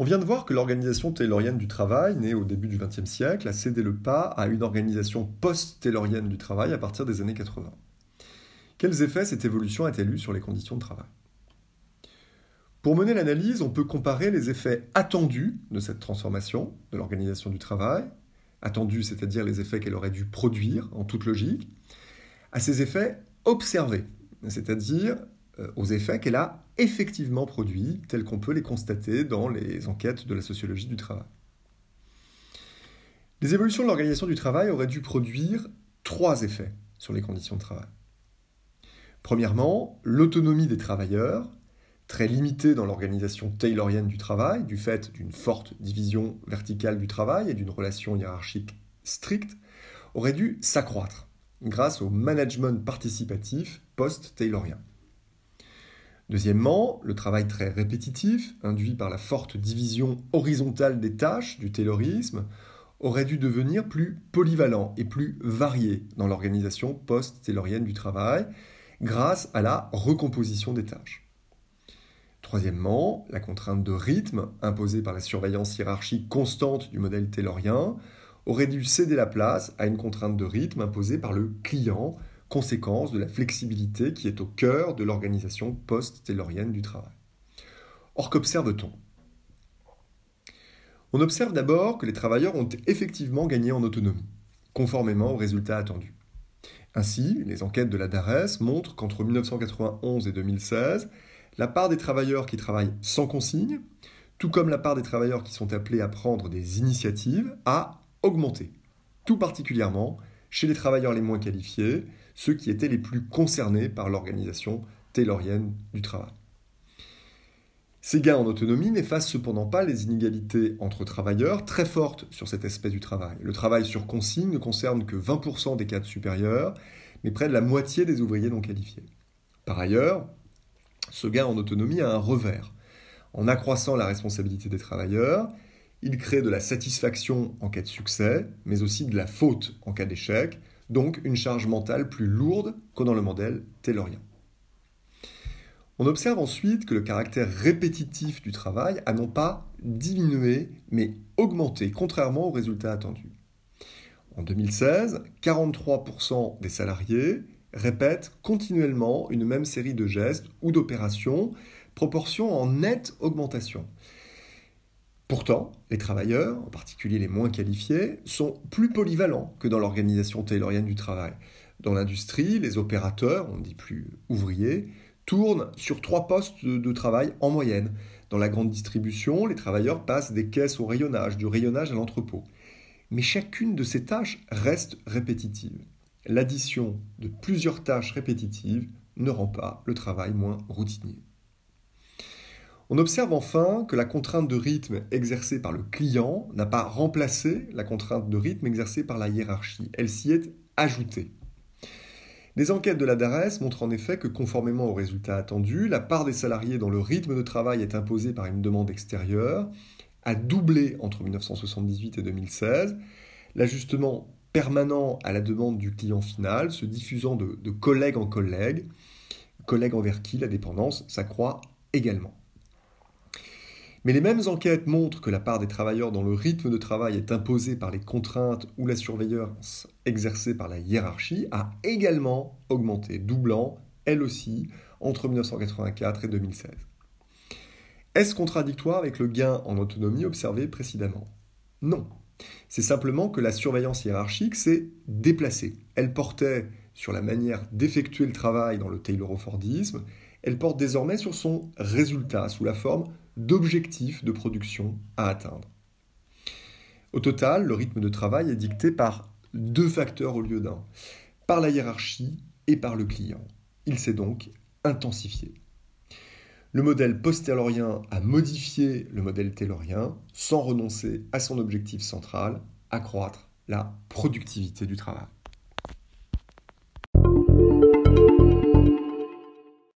On vient de voir que l'organisation taylorienne du travail, née au début du XXe siècle, a cédé le pas à une organisation post-taylorienne du travail à partir des années 80. Quels effets cette évolution a-t-elle eu sur les conditions de travail? Pour mener l'analyse, on peut comparer les effets attendus de cette transformation de l'organisation du travail, attendus, c'est-à-dire les effets qu'elle aurait dû produire en toute logique, à ces effets observés, c'est-à-dire aux effets qu'elle a effectivement produits, tels qu'on peut les constater dans les enquêtes de la sociologie du travail. Les évolutions de l'organisation du travail auraient dû produire trois effets sur les conditions de travail. Premièrement, l'autonomie des travailleurs, très limitée dans l'organisation taylorienne du travail, du fait d'une forte division verticale du travail et d'une relation hiérarchique stricte, aurait dû s'accroître grâce au management participatif post-taylorien. Deuxièmement, le travail très répétitif, induit par la forte division horizontale des tâches du taylorisme, aurait dû devenir plus polyvalent et plus varié dans l'organisation post-taylorienne du travail, grâce à la recomposition des tâches. Troisièmement, la contrainte de rythme imposée par la surveillance hiérarchique constante du modèle taylorien aurait dû céder la place à une contrainte de rythme imposée par le client conséquence de la flexibilité qui est au cœur de l'organisation post-taylorienne du travail. Or, qu'observe-t-on? On observe d'abord que les travailleurs ont effectivement gagné en autonomie, conformément aux résultats attendus. Ainsi, les enquêtes de la DARES montrent qu'entre 1991 et 2016, la part des travailleurs qui travaillent sans consigne, tout comme la part des travailleurs qui sont appelés à prendre des initiatives, a augmenté, tout particulièrement chez les travailleurs les moins qualifiés, ceux qui étaient les plus concernés par l'organisation taylorienne du travail. Ces gains en autonomie n'effacent cependant pas les inégalités entre travailleurs très fortes sur cet aspect du travail. Le travail sur consigne ne concerne que 20% des cadres supérieurs, mais près de la moitié des ouvriers non qualifiés. Par ailleurs, ce gain en autonomie a un revers. En accroissant la responsabilité des travailleurs, il crée de la satisfaction en cas de succès, mais aussi de la faute en cas d'échec, donc une charge mentale plus lourde que dans le modèle taylorien. On observe ensuite que le caractère répétitif du travail a non pas diminué, mais augmenté, contrairement aux résultats attendus. En 2016, 43% des salariés répètent continuellement une même série de gestes ou d'opérations, proportion en nette augmentation. Pourtant, les travailleurs, en particulier les moins qualifiés, sont plus polyvalents que dans l'organisation taylorienne du travail. Dans l'industrie, les opérateurs, on dit plus ouvriers, tournent sur trois postes de travail en moyenne. Dans la grande distribution, les travailleurs passent des caisses au rayonnage, du rayonnage à l'entrepôt. Mais chacune de ces tâches reste répétitive. L'addition de plusieurs tâches répétitives ne rend pas le travail moins routinier. On observe enfin que la contrainte de rythme exercée par le client n'a pas remplacé la contrainte de rythme exercée par la hiérarchie, elle s'y est ajoutée. Les enquêtes de la DARES montrent en effet que conformément aux résultats attendus, la part des salariés dont le rythme de travail est imposé par une demande extérieure a doublé entre 1978 et 2016, l'ajustement permanent à la demande du client final se diffusant de, de collègue en collègue, collègue envers qui la dépendance s'accroît également. Mais les mêmes enquêtes montrent que la part des travailleurs dont le rythme de travail est imposé par les contraintes ou la surveillance exercée par la hiérarchie a également augmenté, doublant, elle aussi, entre 1984 et 2016. Est-ce contradictoire avec le gain en autonomie observé précédemment? Non. C'est simplement que la surveillance hiérarchique s'est déplacée. Elle portait sur la manière d'effectuer le travail dans le Taylor-Fordisme, elle porte désormais sur son résultat sous la forme d'objectifs de production à atteindre. Au total, le rythme de travail est dicté par deux facteurs au lieu d'un, par la hiérarchie et par le client. Il s'est donc intensifié. Le modèle post-taylorien a modifié le modèle taylorien sans renoncer à son objectif central, accroître la productivité du travail.